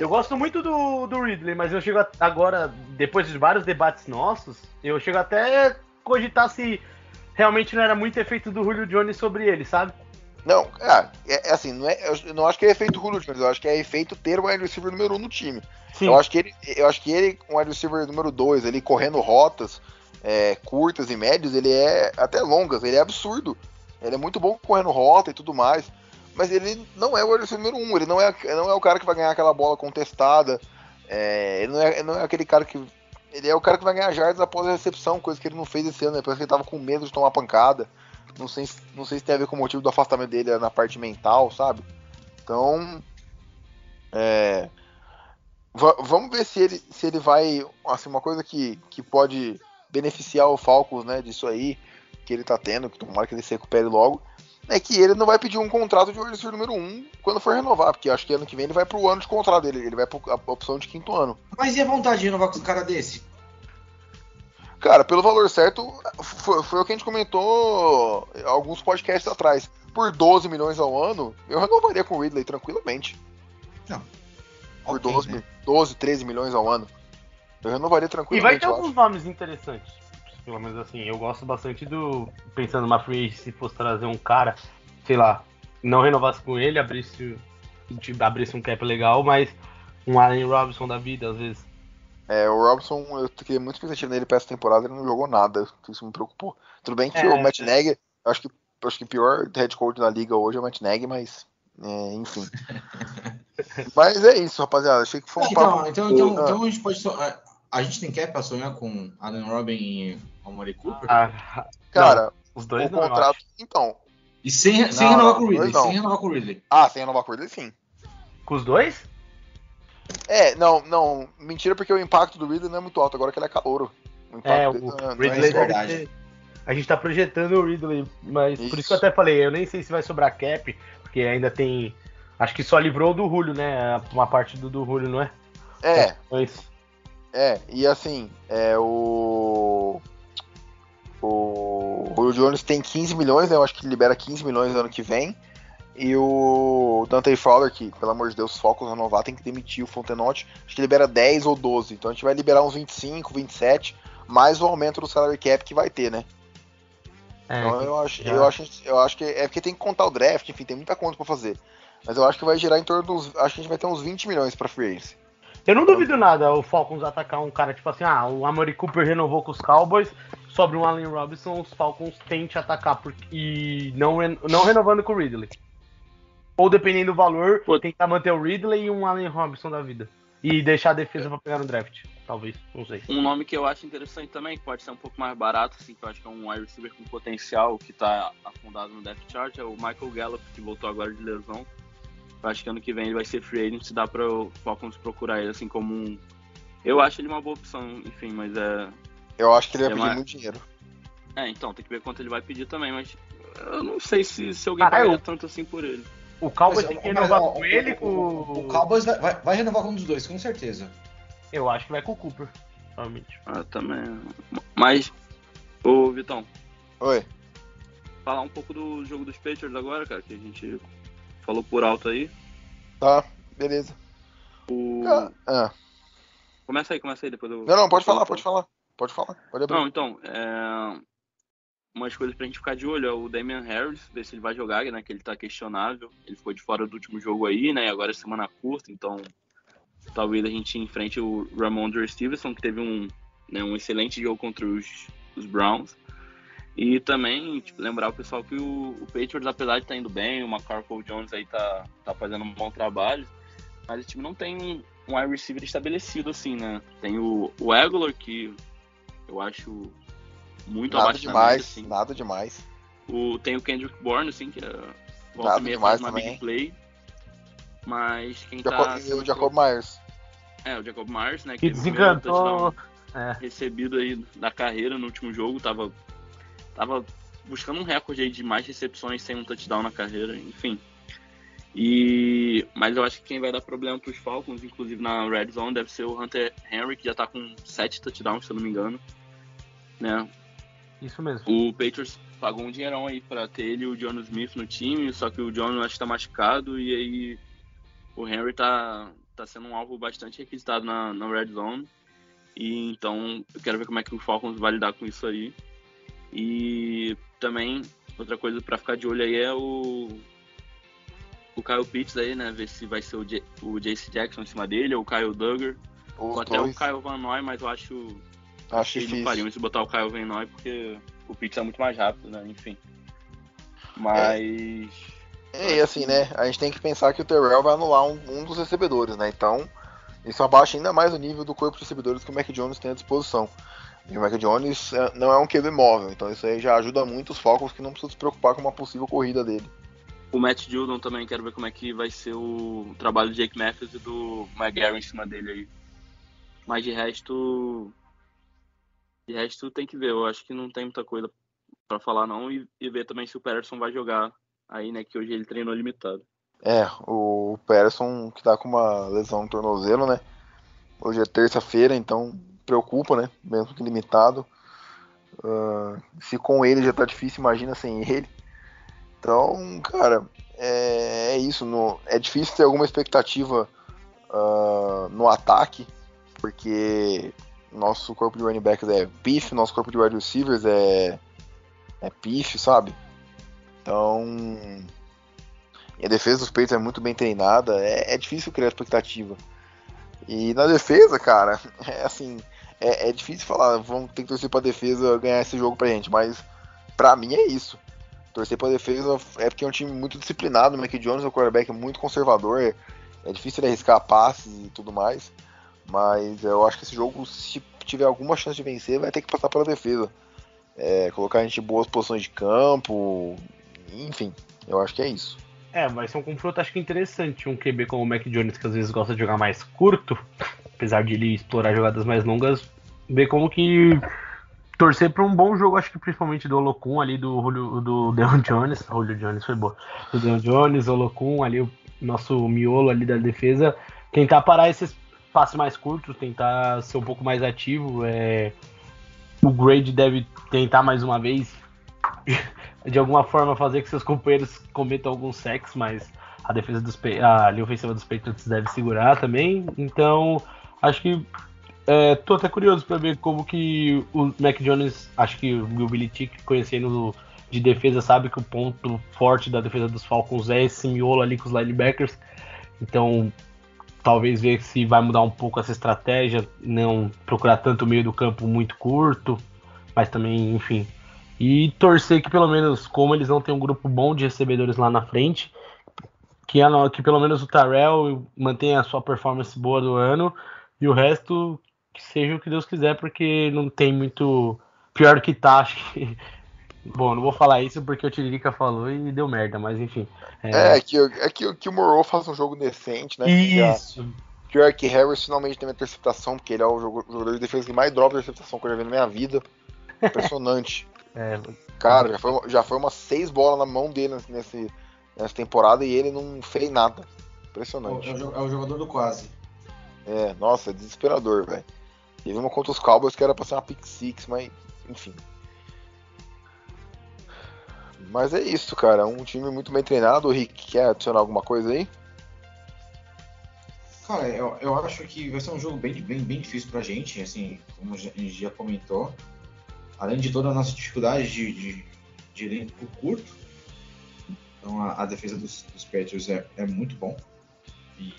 Eu gosto muito do, do Ridley, mas eu chego a- agora, depois de vários debates nossos, eu chego até a cogitar se realmente não era muito efeito do Julio Jones sobre ele, sabe? Não, ah, é, é assim, não é, eu não acho que é efeito Julio Jones, eu acho que é efeito ter o wide receiver número um no time. Sim. Eu acho que ele, eu acho que ele, um wide receiver número 2, ele correndo rotas é, curtas e médias, ele é até longas, ele é absurdo. Ele é muito bom correndo rota e tudo mais. Mas ele não é o wide número 1, um, ele não é, não é o cara que vai ganhar aquela bola contestada. é, ele, não é, ele não é aquele cara que. Ele é o cara que vai ganhar jardas após a recepção, coisa que ele não fez esse ano, depois que ele tava com medo de tomar pancada. Não sei, se- não sei se tem a ver com o motivo do afastamento dele na parte mental, sabe? Então. É, Va- vamos ver se ele, se ele vai. Assim, uma coisa que, que pode beneficiar o Falcons, né? Disso aí, que ele tá tendo, que tomara que ele se recupere logo. É que ele não vai pedir um contrato de receiver número 1 um quando for renovar, porque acho que ano que vem ele vai pro ano de contrato dele, ele vai pro a opção de quinto ano. Mas e a vontade de renovar com um cara desse? Cara, pelo valor certo, foi, foi o que a gente comentou alguns podcasts atrás. Por 12 milhões ao ano, eu renovaria com o Ridley tranquilamente. Por Ok, 12, né? 12, 13 milhões ao ano. Eu renovaria E tranquilamente. vai ter alguns acho. nomes interessantes. Pelo menos assim, eu gosto bastante do. Pensando numa free agent, se fosse trazer um cara, sei lá, não renovasse com ele, abrisse, tipo, abrisse um cap legal, mas um Allen Robinson da vida, às vezes. É, o Robson, eu fiquei muito expectativa nele pra essa temporada, ele não jogou nada. Isso me preocupou. Tudo bem que É. o Matt Nagy, eu acho que acho que o pior head coach da liga hoje é o Matt Nagy, mas é, enfim. (laughs) Mas é isso, rapaziada. Achei que foi um Então, papo. então, então, então a gente pode. so- A, gente tem cap pra sonhar com Alan Robin e Amari Cooper? Ah, cara, os o dois não, eu contrato. acho. Então. E sem, sem Não, renovar não, com o Ridley. não. Sem renovar com o Ridley. Ah, sem renovar com ele, sim. Com os dois? É, não, não. Mentira, porque o impacto do Ridley não é muito alto, agora que ele é calouro. O impacto É, dele o não- não é Ridley deve verdade. A gente tá projetando o Ridley, mas por isso Isso. que eu até falei, eu nem sei se vai sobrar cap, porque ainda tem. Acho que só livrou do Julio, né? Uma parte do, do Julio, não é? É, Mas, é. E assim, é o. O Julio Jones tem 15 milhões, né? Eu acho que ele libera 15 milhões no ano que vem. E o Dante Fowler, que, pelo amor de Deus, Falcons renovar, tem que demitir o Fontenote. Acho que libera 10 ou 12. Então a gente vai liberar uns 25, 27, mais o aumento do salary cap que vai ter, né? é, Então eu acho, eu acho, eu acho que é porque tem que contar o draft, enfim, tem muita conta pra fazer. Mas eu acho que vai gerar em torno dos. Acho que a gente vai ter uns 20 milhões pra free agency. Eu não duvido nada o Falcons atacar um cara tipo assim, ah, o Amari Cooper renovou com os Cowboys, sobre um Allen Robinson, os Falcons tente atacar porque, e não, não renovando com o Ridley. Ou dependendo do valor, Pô. tentar manter o Ridley e um Allen Robinson da vida. E deixar a defesa pra pegar no draft, talvez, não sei. Um nome que eu acho interessante também, que pode ser um pouco mais barato, assim, que eu acho que é um wide receiver com potencial, que tá afundado no depth chart, é o Michael Gallup, que voltou agora de lesão. Eu acho que ano que vem ele vai ser free agent, se dá para o Falcons procurar ele, assim, como um... Eu acho ele uma boa opção, enfim, mas é... Eu acho que ele vai É pedir mais- muito dinheiro. É, então, tem que ver quanto ele vai pedir também, mas eu não sei se, se alguém Caralho. pagaria tanto assim por ele. O Cowboys Mas, tem que renovar com ele, o, com o, o Cowboys vai, vai, vai renovar com um dos dois, com certeza. Eu acho que vai com o Cooper, realmente. Ah, também... Mas, ô Vitão, Oi. falar um pouco do jogo dos Patriots agora, cara, que a gente falou por alto aí. Tá, beleza. O... Ah, ah. Começa aí, começa aí, depois eu... Não, não, pode falar, pode falar. Pode falar, pode abrir. Não, então, é... umas coisas pra gente ficar de olho é o Damian Harris, ver se ele vai jogar, né, que ele tá questionável. Ele ficou de fora do último jogo aí, né, e agora é semana curta, então talvez a gente enfrente o Ramondre Stevenson, que teve um, né, um excelente jogo contra os, os Browns. E também tipo, lembrar o pessoal que o, o Patriots, apesar de estar indo bem, o McCarthy Jones aí tá, tá fazendo um bom trabalho, mas o time não tem um, um wide receiver estabelecido assim, né? Tem o, o Aguilar, que eu acho muito nada abaixo da demais, média, assim. nada demais. O, tem o Kendrick Bourne, assim, que é volta Nada meia demais faz uma também. big play. Mas quem Jacob, tá... e o Jacob Myers. É, o Jacob Myers, né? Que primeiro desencantou. É. recebido aí da carreira no último jogo, tava, tava buscando um recorde aí de mais recepções sem um touchdown na carreira, enfim. E, mas eu acho que quem vai dar problema pros Falcons, inclusive na Red Zone, deve ser o Hunter Henry, que já tá com sete touchdowns, se eu não me engano. Né? Isso mesmo. O Patriots pagou um dinheirão aí pra ter ele e o John Smith no time, só que o John acho que tá machucado e aí o Henry tá, tá sendo um alvo bastante requisitado na, na Red Zone. E então eu quero ver como é que o Falcons vai lidar com isso aí. E também outra coisa pra ficar de olho aí é o o Kyle Pitts aí, né? Ver se vai ser o, J, o JC Jackson em cima dele ou o Kyle Duggar. Ou até o Kyle Van Noy, mas eu acho acho que difícil. fariam se botar o Kyle Van Noy porque o Pitts é muito mais rápido, né? Enfim. Mas. É, E assim, né? A gente tem que pensar que o Terrell vai anular um, um dos recebedores, né? Então, isso abaixa ainda mais o nível do corpo de recebedores que o Mac Jones tem à disposição. E o Mac Jones é, não é um QB móvel, então isso aí já ajuda muito os Falcons que não precisam se preocupar com uma possível corrida dele. O Matt Judon também, quero ver como é que vai ser o trabalho do Jake Matthews e do McGarry em cima dele aí. Mas de resto. De resto tem que ver. Eu acho que não tem muita coisa pra falar não. E, e ver também se o Patterson vai jogar aí, né? Que hoje ele treinou limitado. É, o Persson que tá com uma lesão no tornozelo, né? Hoje é terça-feira, então preocupa, né? Mesmo que limitado. Ah, se com ele já tá difícil, imagina sem ele. Então, cara, é, é isso. No, é difícil ter alguma expectativa ah, no ataque, porque nosso corpo de running backs é pif, nosso corpo de wide receivers é, é pif, sabe? Então, e a defesa dos Peitos é muito bem treinada, é, é difícil criar expectativa. E na defesa, cara, (laughs) é assim, é, é difícil falar, vamos ter que torcer pra defesa ganhar esse jogo pra gente, mas pra mim é isso. Torcer pra defesa é porque é um time muito disciplinado, o Mac Jones é um quarterback muito conservador, É difícil ele arriscar passes e tudo mais. Mas eu acho que esse jogo, se tiver alguma chance de vencer, vai ter que passar pela defesa. É, colocar a gente em boas posições de campo. Enfim, eu acho que é isso. É, vai ser um confronto acho que interessante. Um QB como o Mac Jones, que às vezes gosta de jogar mais curto, apesar de ele explorar jogadas mais longas, ver como que torcer para um bom jogo, acho que principalmente do Olocum ali, do, Julio, do Deon Jones. Julio Jones foi boa. Do Deon Jones, Olocum ali, o nosso miolo ali da defesa. Tentar parar esses passes mais curtos, tentar ser um pouco mais ativo. É... O Grade deve tentar mais uma vez, de alguma forma, fazer que seus companheiros cometam alguns sacks, mas a defesa dos a linha ofensiva dos Patriots deve segurar também. Então, acho que é, tô até curioso para ver como que o Mac Jones, acho que o Bill Belichick, conhecendo de defesa, sabe que o ponto forte da defesa dos Falcons é esse miolo ali com os linebackers. Então, talvez ver se vai mudar um pouco essa estratégia, não procurar tanto o meio do campo muito curto, mas também, enfim. E torcer que pelo menos, como eles não têm um grupo bom de recebedores lá na frente, que, que pelo menos o Tarell mantenha a sua performance boa do ano e o resto que seja o que Deus quiser, porque não tem muito pior que tá, (laughs) acho que. Bom, não vou falar isso porque o Tiririca falou e deu merda, mas enfim. É, é que, é que, que o Morrow faz um jogo decente, né? Isso. Que o Eric Harris finalmente tem uma interceptação, porque ele é o jogador de defesa que mais dropa interceptação que eu já vi na minha vida. Impressionante. (laughs) é, Cara, já foi, já foi umas seis bolas na mão dele nesse, nessa temporada e ele não fez nada. Impressionante. É o, é o jogador do quase. É, nossa, é desesperador, velho. Teve uma contra os Cowboys que era pra ser uma pick six, mas enfim. Mas é isso, cara. Um time muito bem treinado. O Rick quer adicionar alguma coisa aí? Cara, eu, eu acho que vai ser um jogo bem, bem, bem difícil pra gente, assim, como a gente já comentou. Além de toda a nossa dificuldade de, de, de elenco curto, então a, a defesa dos, dos Patriots é, é, muito bom. E,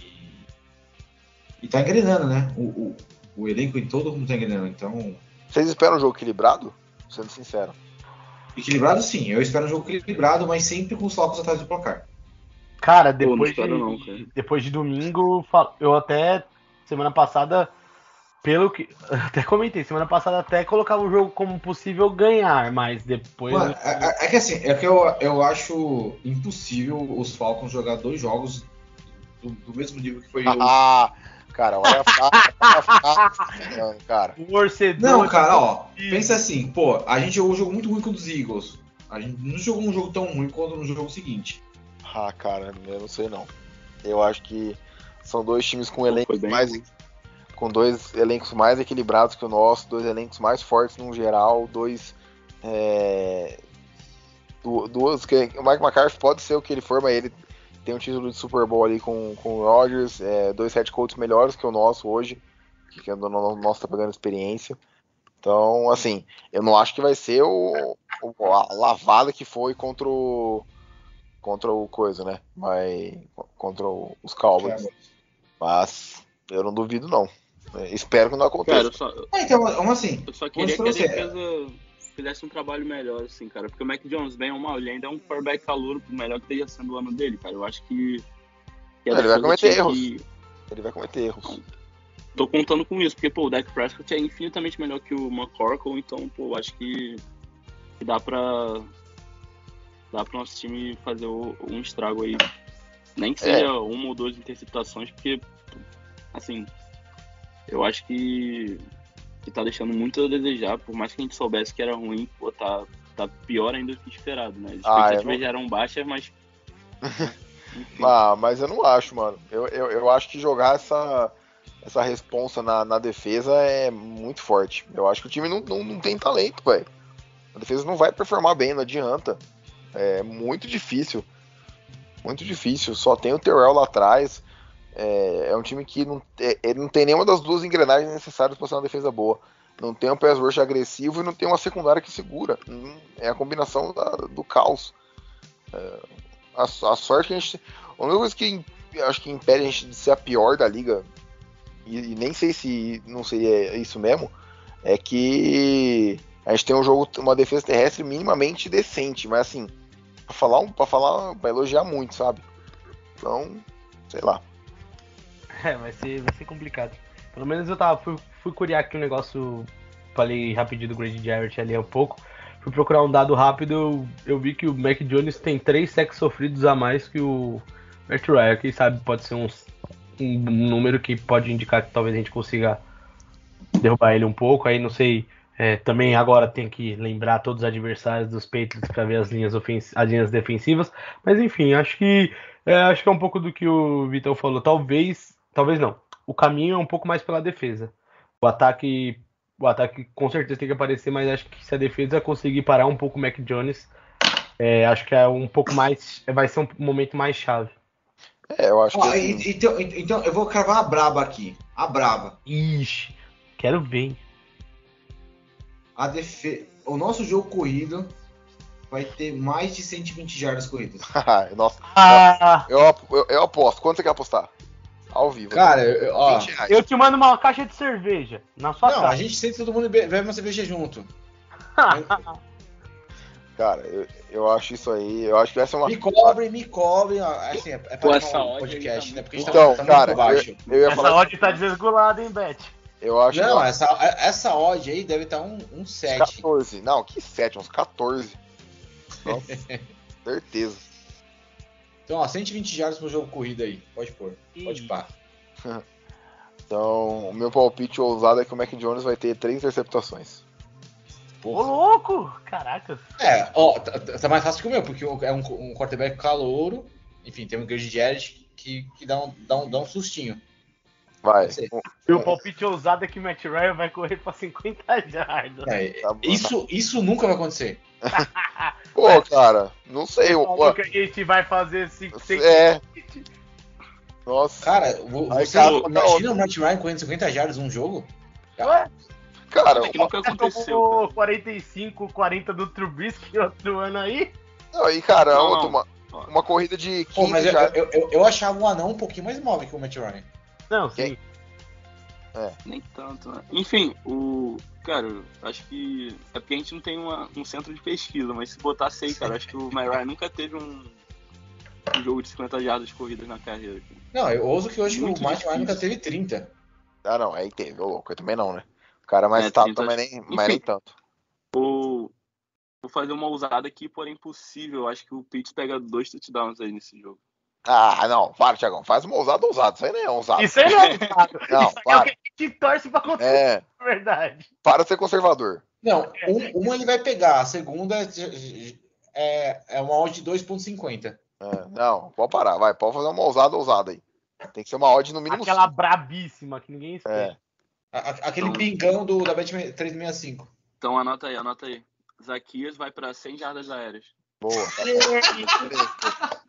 e tá engrenando, né? O, o, o elenco em todo mundo tá engrenando, então. Vocês esperam um jogo equilibrado? Sendo sincero. Equilibrado sim, eu espero um jogo equilibrado, mas sempre com os focos atrás do placar. Cara, depois, Pô, não de, não, cara. depois de domingo, eu até, semana passada, pelo que. (laughs) Até comentei, semana passada até colocava o jogo como possível ganhar, mas depois. Mano, é, é, que assim, é que eu, eu acho impossível os Falcons jogar dois jogos do, do mesmo nível que foi o. Ah, cara, olha a frase, cara. O torcedor. Não, cara, ó, pensa assim, pô, a gente jogou um jogo muito ruim com os Eagles. A gente não jogou um jogo tão ruim quanto no jogo seguinte. Ah, cara, eu não sei não. Eu acho que são dois times com elencos bem mais. Com dois elencos mais equilibrados que o nosso, dois elencos mais fortes no geral, dois. É, du- duas. Que, o Mike McCarthy pode ser o que ele for, mas ele tem um título de Super Bowl ali com, com o Rodgers, é, dois head coaches melhores que o nosso hoje, que, o nosso tá pegando experiência. Então, assim, eu não acho que vai ser o, o- a lavada que foi contra o contra o coisa, né? Mas contra os Cowboys. Mas eu não duvido não. É, espero que não aconteça. Cara, eu só, É, então, vamos assim, eu só queria que a defesa fizesse um trabalho melhor, assim, cara. Porque o Mac Jones, bem ou mal, ele ainda é um quarterback calor, por melhor que esteja sendo o ano dele, cara. Eu acho que. que Ele vai cometer erros. que- Ele vai cometer erros. Tô contando com isso, porque, pô, o Dak Prescott é infinitamente melhor que o McCorkle, então, pô, acho que, que dá pra. dá pro nosso time fazer o- um estrago aí. Nem que seja uma ou duas interceptações, porque, assim, eu acho que, que tá deixando muito a desejar, por mais que a gente soubesse que era ruim, pô, tá, tá pior ainda do que esperado, né? As Ah, expectativas não- já eram baixas, mas. (laughs) Ah, mas eu não acho, mano. Eu, eu, eu acho que jogar essa, essa responsa na, na defesa é muito forte. Eu acho que o time não, não, não tem talento, velho. A defesa não vai performar bem, não adianta. É muito difícil. Muito difícil. Só tem o Terrell lá atrás. É, é um time que não, é, ele não tem nenhuma das duas engrenagens necessárias para ser uma defesa boa. Não tem um pass rush agressivo e não tem uma secundária que segura. Hum, É a combinação da- do caos. É, a, a sorte que a gente. A única coisa que acho que impede a gente de ser a pior da liga, e, e nem sei se não seria isso mesmo, é que a gente tem um jogo, uma defesa terrestre minimamente decente, mas assim, pra falar, pra falar, pra elogiar muito, sabe? Então, sei lá. (laughs) É, vai ser, vai ser complicado. Pelo menos eu tava, fui, fui curiar aqui um negócio, falei rapidinho do Grady Jarrett ali há um pouco. Fui procurar um dado rápido, eu, eu vi que o Mac Jones tem três sacks sofridos a mais que o Matt Ryan. Quem sabe pode ser um, um número que pode indicar que talvez a gente consiga derrubar ele um pouco. Aí não sei. é, também agora tem que lembrar todos os adversários dos Patriots para ver as linhas, as linhas defensivas. Mas enfim, acho que é, acho que é um pouco do que o Vitão falou. Talvez, talvez não. O caminho é um pouco mais pela defesa. O ataque, o ataque com certeza tem que aparecer, mas acho que se a defesa conseguir parar um pouco o Mac Jones, é, acho que é um pouco mais, vai ser um momento mais chave. É, eu acho Ó, que. e- então, então eu vou cravar a braba aqui. A braba. Ixi, quero ver. A defe... O nosso jogo corrido vai ter mais de 120 jardas corridas. (laughs) Nossa, Ah, eu, eu, eu aposto. Quanto você quer apostar? Ao vivo. Cara, eu- ó. 20 reais. eu te mando uma caixa de cerveja na sua Não, a casa. gente senta todo mundo e be- bebe uma cerveja junto. (laughs) Cara, eu, eu acho isso aí. Eu acho que essa é uma. Me cobre, me cobre. Assim, é, é Pô, pra essa um podcast, tá né? Porque a gente Então, tá, tá cara, baixo. eu, eu ia Essa falar. odd tá desregulada, hein, Beth? Eu acho Não, que. essa, essa odd aí deve estar um, um Uns 7. 14. Não, que 7, uns 14. Nossa, (laughs) certeza. Então, ó, 120 jardas pro jogo corrido aí. Pode pôr. Pode pá. (laughs) Então, o meu palpite ousado é que o Mac Jones vai ter três interceptações. Ô, louco! Caraca. É, ó, tá, tá- tá mais fácil que o meu, porque é um, um quarterback calouro. Enfim, tem um Grady Jarrett que, que dá, um, dá, um, dá um sustinho. Vai. Meu palpite ousado é que o Matt Ryan vai correr pra 50 (laughs) jardas. É, Tá isso, isso nunca vai acontecer. (laughs) Pô, cara, não sei. Pô, que a gente vai fazer 50 é. Nossa. Cara, vo- Aí, você cara, imagina o Matt Ryan correndo 50 jardas num jogo? Ué, cara, É que nunca aconteceu. tomou 45, 40 do Trubisky (laughs) outro ano aí. não, e cara, Não, uma, uma corrida de 15 Pô, mas eu, já. eu, eu, eu achava o anão um pouquinho mais móvel que o Matt Ryan. Não, Quem? Sim. Nem tanto, né? Enfim, o. Cara, acho que. É porque a gente não tem uma- um centro de pesquisa, mas se botasse aí, cara, acho que o Myra nunca teve um, um jogo de 50 jardas corridas na carreira. Não, eu ouso que hoje Muito o difícil. nunca teve 30. Ah, não, aí teve, ô louco. Eu também não, né? O cara mais É, tá, 30 mas nem, mas nem tanto. Ou. Vou fazer uma ousada aqui, porém impossível. Eu acho que o Pitts pega dois touchdowns aí nesse jogo. Ah, não, para, Thiagão. Faz uma ousada ousada. Isso aí não é ousado. Isso aí não é (laughs) ousado. Não, Isso aí é o para. Que torce pra acontecer, É, na (laughs) verdade. para de ser conservador. Não, um, uma ele vai pegar, a segunda é, é uma odd de 2.50. É, não, pode parar, vai, pode fazer uma ousada ousada aí. Tem que ser uma odd no mínimo Aquela cinco. brabíssima que ninguém espera. É. A- a- Aquele Então- pingão do, da Bet 365. Então anota aí, anota aí. Zaquias vai pra 100 jardas aéreas. Boa.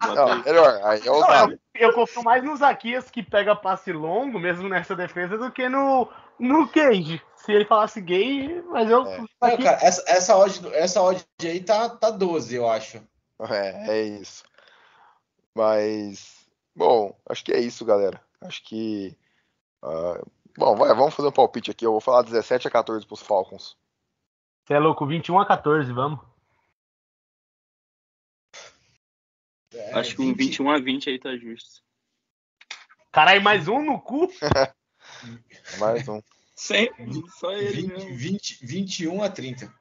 Bota (laughs) Não, melhor, aí é eu, eu confio mais no Zaquias que pega passe longo, mesmo nessa defesa, do que no, no Cage. Se ele falasse gay, mas eu. É. Não, cara, essa, essa, odd, essa odd aí tá, tá 12, eu acho. É, é isso. Mas, bom, acho que é isso, galera. Acho que. ah, bom, vai, vamos fazer um palpite aqui. Eu vou falar 17 a 14 pros Falcons. Você é louco, 21 a 14, vamos. É, Acho que um 21 a 20 aí tá justo. Caralho, mais um no cu? (laughs) Mais um. Sempre, só ele 20, mesmo. 20, 21 a 30.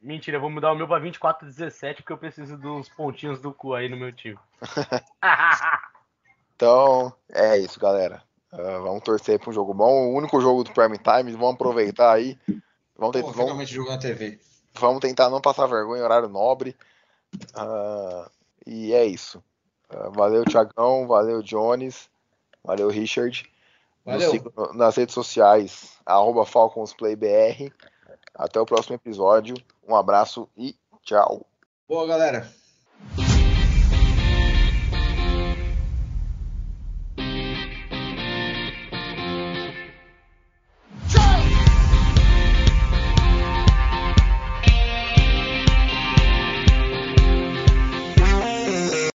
Mentira, eu vou mudar o meu pra 24 a 17 porque eu preciso dos pontinhos do cu aí no meu time. (laughs) Então, é isso, galera. Ah, vamos torcer para um jogo bom. O único jogo do Prime Time, vamos aproveitar aí. Vamos, Pô, tentar, vamos, finalmente jogou na TV. vamos tentar não passar vergonha em horário nobre. Ah, e é isso. Ah, valeu, Thiagão. Valeu, Jones. Valeu, Richard. Valeu. nas redes sociais, arroba FalconsPlayBR. Até o próximo episódio. Um abraço e tchau. Boa, galera.